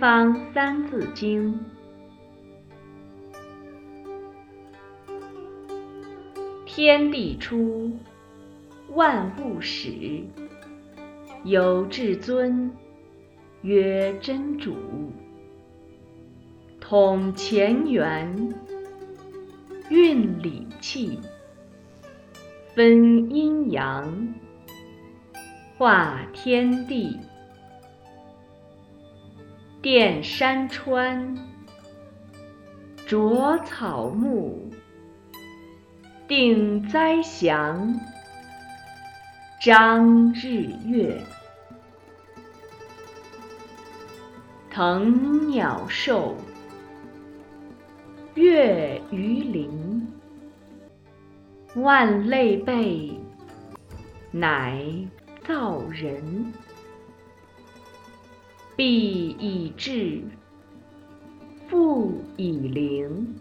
方三字经》：天地初，万物始。有至尊，曰真主。统乾元，运理气，分阴阳，化天地。奠山川，着草木，定灾祥，张日月，腾鸟兽，跃鱼鳞，万类备，乃造人。必以至，复以灵。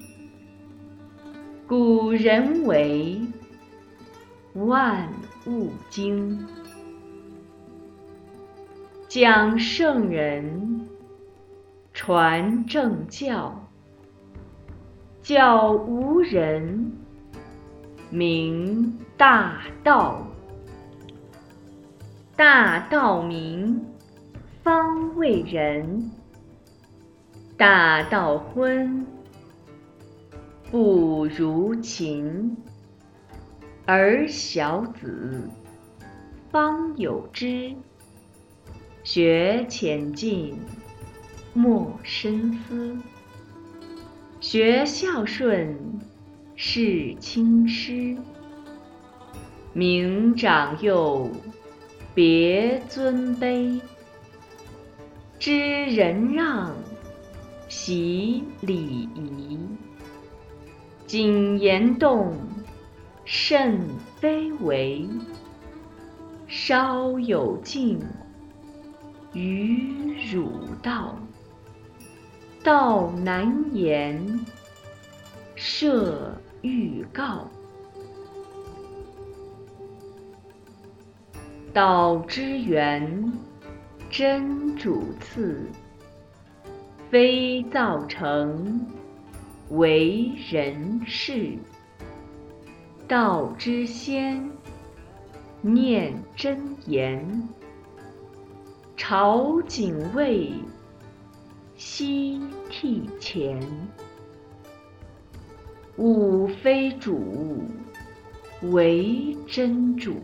古人为万物经，讲圣人，传正教，教无人，明大道，大道明。方为人，大道昏，不如勤。而小子方有之，学浅近，莫深思。学孝顺，事亲师。明长幼，别尊卑。知人让，习礼仪。谨言动，慎非为。稍有敬，于汝道。道难言，设欲告。道之源。真主次，非造成，为人事。道之先，念真言。朝谨卫，夕替前。物非主，为真主。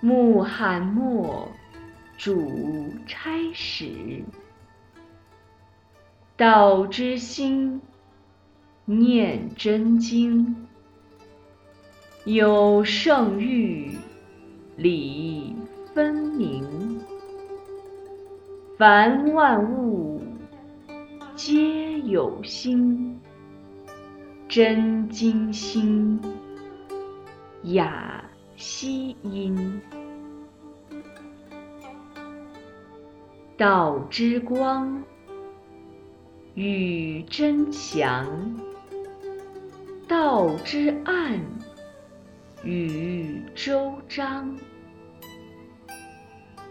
穆罕默。主差使，道之心，念真经，有圣欲，理分明。凡万物，皆有心，真经心，雅悉音。道之光，与真祥；道之暗，与周章。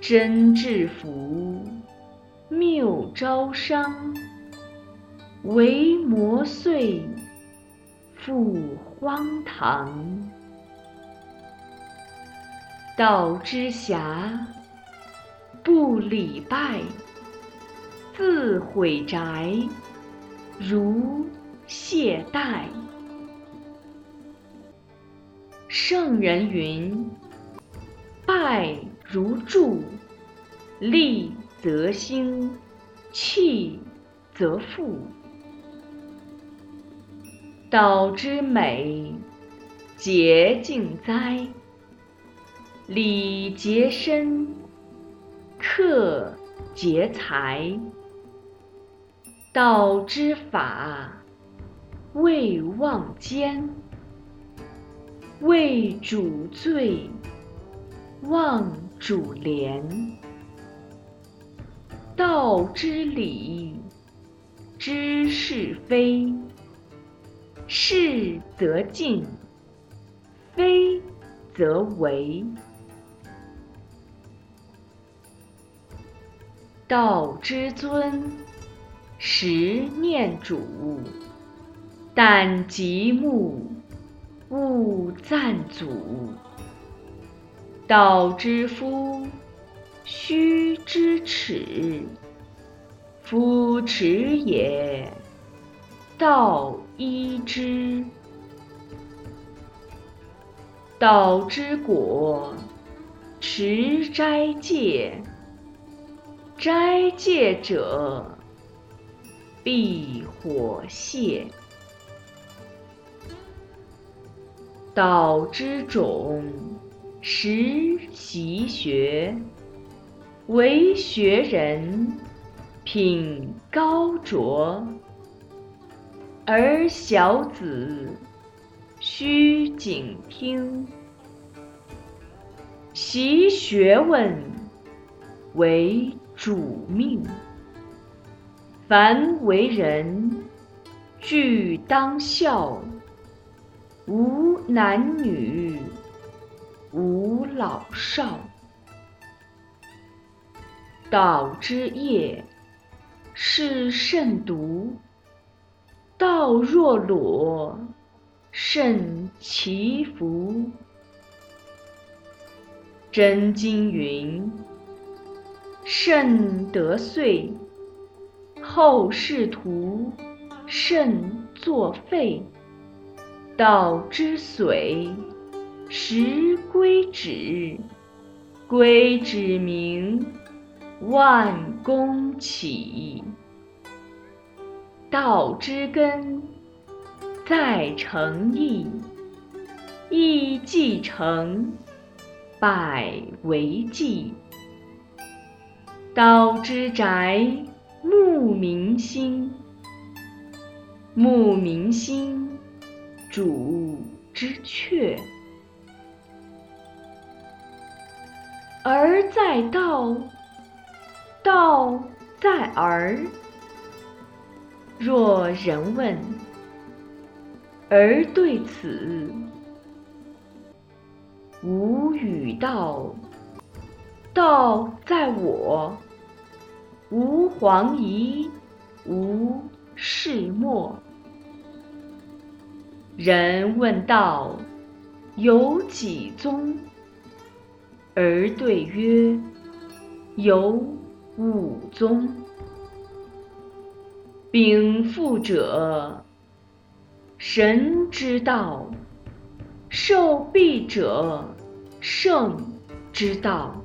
真至福，谬招商；为魔祟，复荒唐。道之狭。不礼拜，自毁宅，如懈怠。圣人云：“拜如柱，立则兴，弃则复。”道之美，洁净哉！礼洁身。克劫财，道之法未忘坚；为主罪，忘主廉。道之理，知是非，是则进，非则为。道之尊，实念主。但极目，勿赞祖。道之夫，须知耻。夫耻也，道依之。道之果，持斋戒。斋戒者，必火泄。道之种，实习学。为学人，品高卓。而小子，须谨听。习学问，为主命。凡为人，俱当孝。无男女，无老少。道之业，是甚笃。道若裸，甚其福。真经云：“甚得遂，后世徒甚作废。”道之髓，实归止；归止明，万功起。道之根，在诚意；意既成，百为纪。道之宅，慕民心；慕民心。主之阙，儿在道，道在儿。若人问，儿对此无语道：道在我，吾皇仪，无世莫。人问道：“有几宗？”而对曰：“有五宗。禀赋者，神之道；受毕者，圣之道；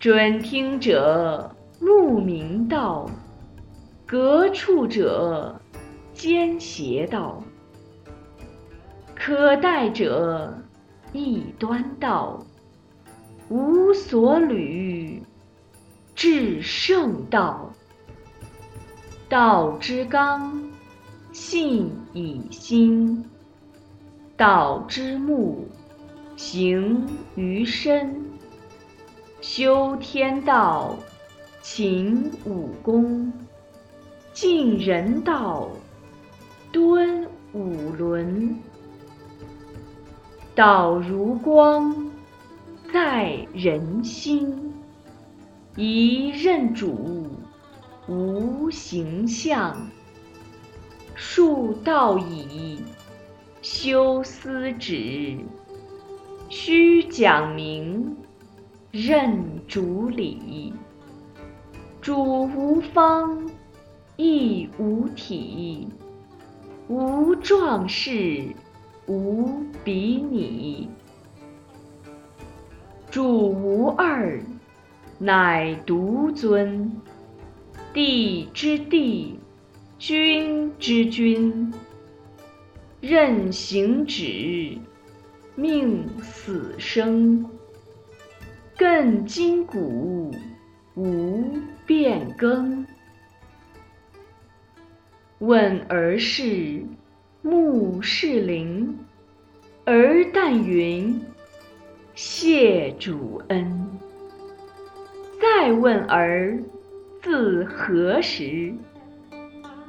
准听者，牧民道；革处者，奸邪道。”可待者，亦端道；无所履，至圣道。道之刚，信以心；道之木，行于身。修天道，勤武功，尽人道，敦五伦。道如光，在人心。一任主，无形象。述道矣，修斯止。须讲明，任主理。主无方，亦无体，无壮士。无比拟，主无二，乃独尊。地之地，君之君。任行止，命死生。亘今古，无变更。问儿是。目视灵，儿但云：“谢主恩。”再问儿自何时？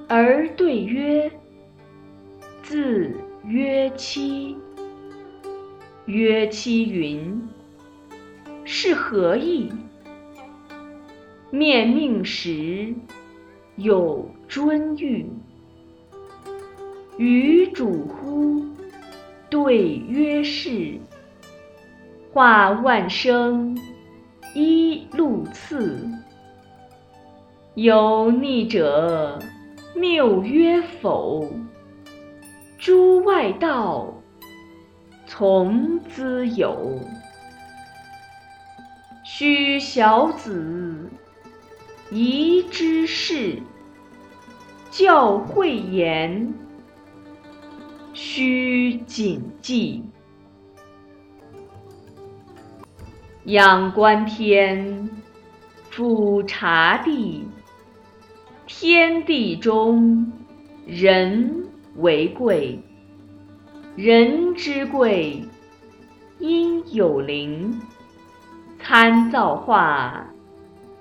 儿对曰：“自曰期。”曰期云：“是何意？”面命时有尊誉。与主乎？对曰是。化万生，一路次。有逆者，谬曰否。诸外道，从兹有。须小子，宜知事。教诲言，须谨记。仰观天，俯察地。天地中，人为贵。人之贵，因有灵。参造化，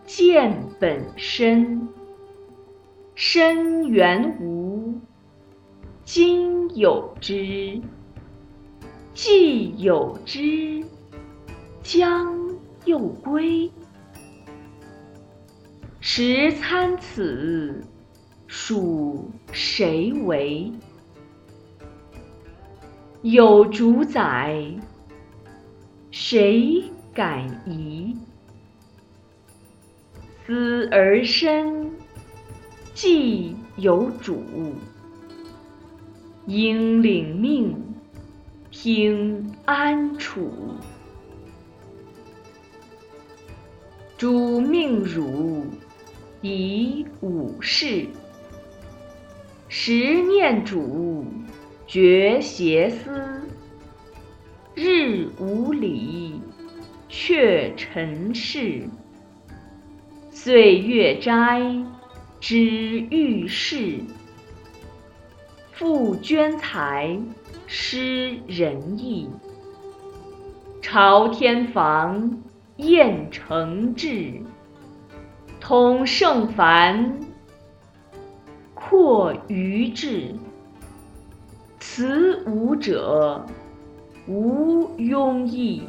见本身。身原无，今有之。既有之。将又归，时参此，属谁为？有主宰，谁敢疑？思而生，既有主，应领命，听安处。主命汝以五事，十念主绝邪思。日无礼，却尘世；岁月斋，知遇事。复捐财，施仁义，朝天房。宴成志，通圣凡，阔愚智。此五者，无庸议。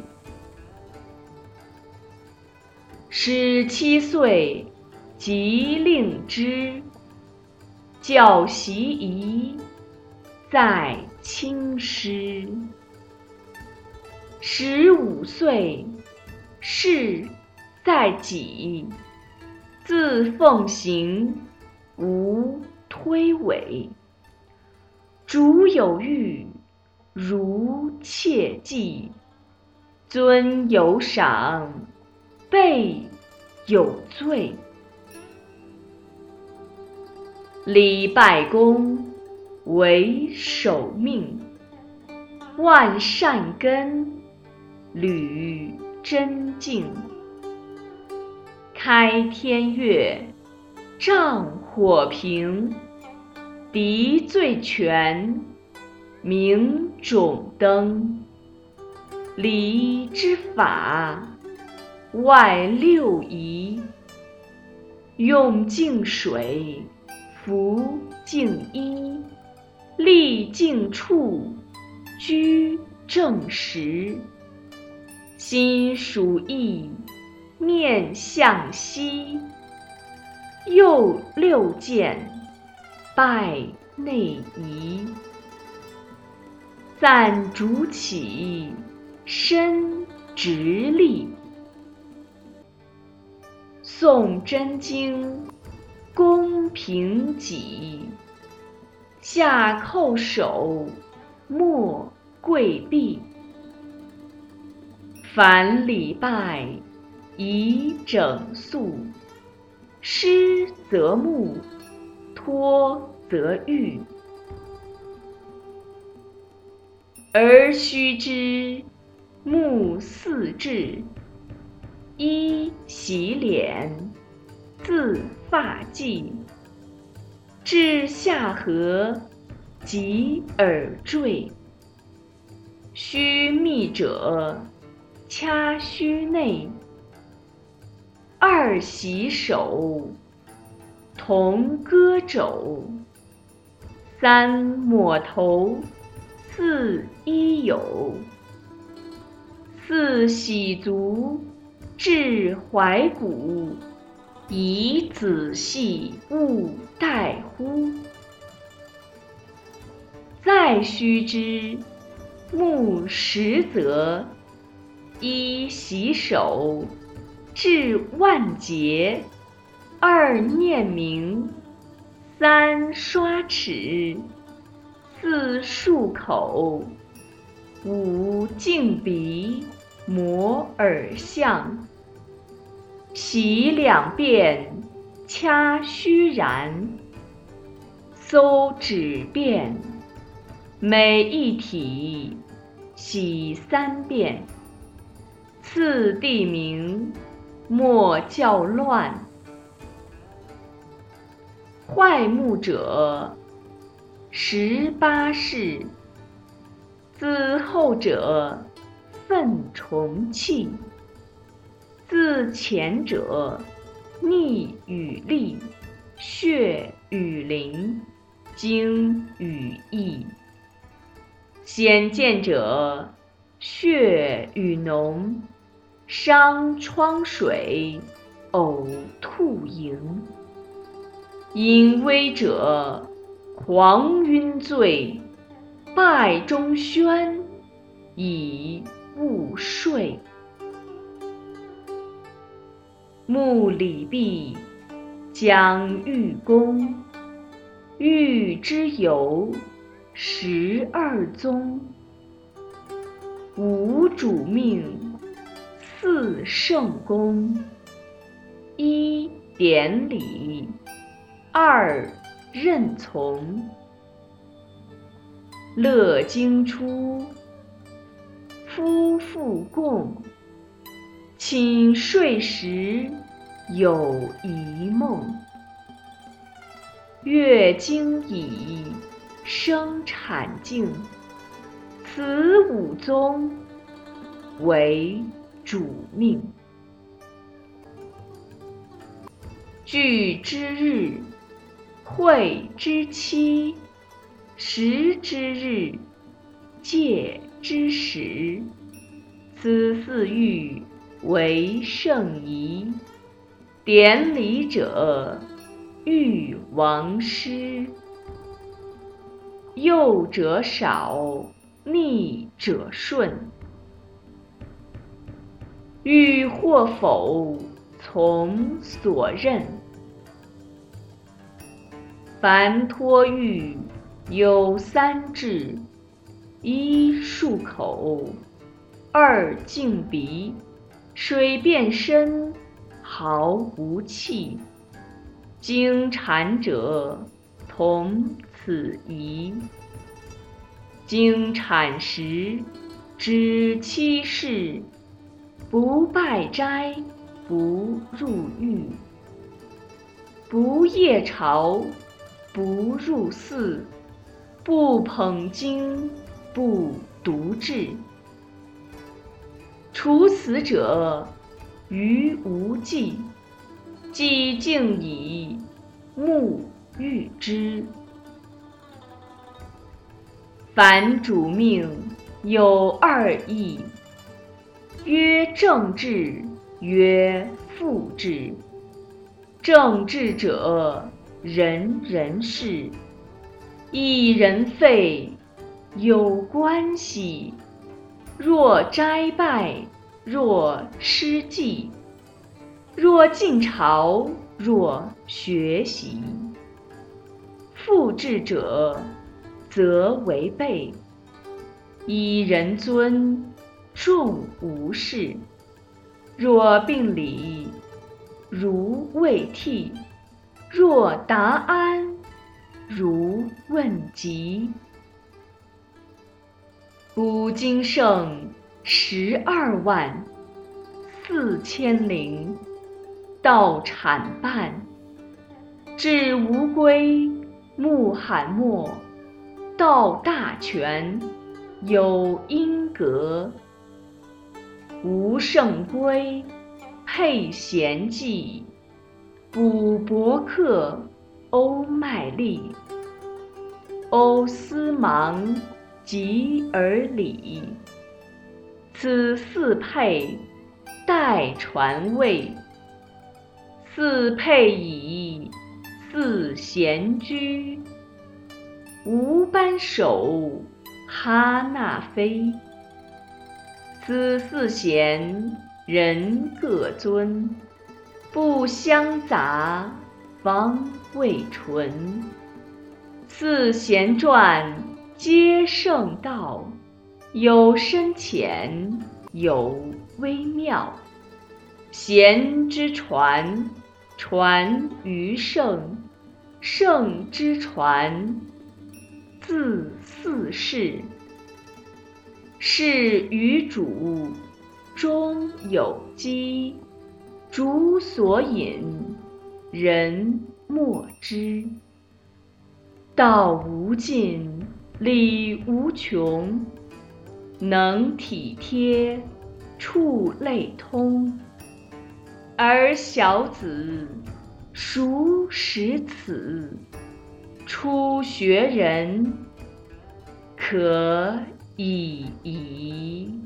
十七岁，即令之，教习仪，在亲师。十五岁。事在己，自奉行，无推诿。主有欲，如切记；尊有赏，辈有罪。礼拜公，为守命，万善根，履。真静，开天月，仗火平，敌最全，明种灯。礼之法，外六仪：用净水，服净衣，立净处，居正时。心属意，面向西。右六见，拜内仪。暂主起，身直立。诵真经，恭平己。下叩首，莫跪毕。凡礼拜，宜整肃。失则沐，托则浴。而须知，目四至，一洗脸，自发髻，至下颌，及耳坠。须密者。掐须内，二洗手，同歌肘，三抹头，四衣有，四洗足，至踝骨，宜仔细勿怠乎？再须知，木实则，一洗手，至万劫；二念明，三刷齿，四漱口，五净鼻。摩耳相，洗两遍，掐须髯，搜指便，每一体洗三遍。次第名，莫叫乱。坏目者，十八世；自后者。粪虫气，自前者逆与利，血与淋，精与液。显见者血与脓，伤疮水，呕吐盈。隐微者狂晕醉，败中宣，以。勿睡。木里壁，将欲宫。欲之由，十二宗。五主命，四圣功。一典礼，二任从。乐经出。夫妇共，寝睡时有一梦。月经已，生产静。此五宗为主命。聚之日，会之期，食之日，戒。之时，此四欲为圣仪。典礼者，欲王师。幼者少，逆者顺。欲或否，从所任。凡托欲有三至。一漱口，二净鼻，水遍身，毫无气。经产者，同此仪。经产时，知七事，不拜斋，不入狱，不夜朝，不入寺，不捧经。不读志。除死者，余无忌。既静矣，目欲之。凡主命有二义：曰正治，曰副治。正治者，人人事，一人废。有关系，若斋拜，若失祭，若进朝，若学习。复制者，则为备。以人尊，众无事。若病礼，如未替；若答安，如问疾。古今圣十二万四千零，道产半。至无归，穆罕默，道大全，有因格。无圣归，配贤记，补伯克，欧麦利，欧斯芒。及而礼，此四配，代传位。四配矣，四贤居。吾班首，哈那菲。此四贤，人各尊。不相杂，方为纯。四贤传，皆圣道。有深浅，有微妙。贤之传，传于圣；圣之传，自四世。是于主，中有机，主所引，人莫知。道无尽，理无穷，能体贴，触类通。而小子孰识此？初学人可以矣。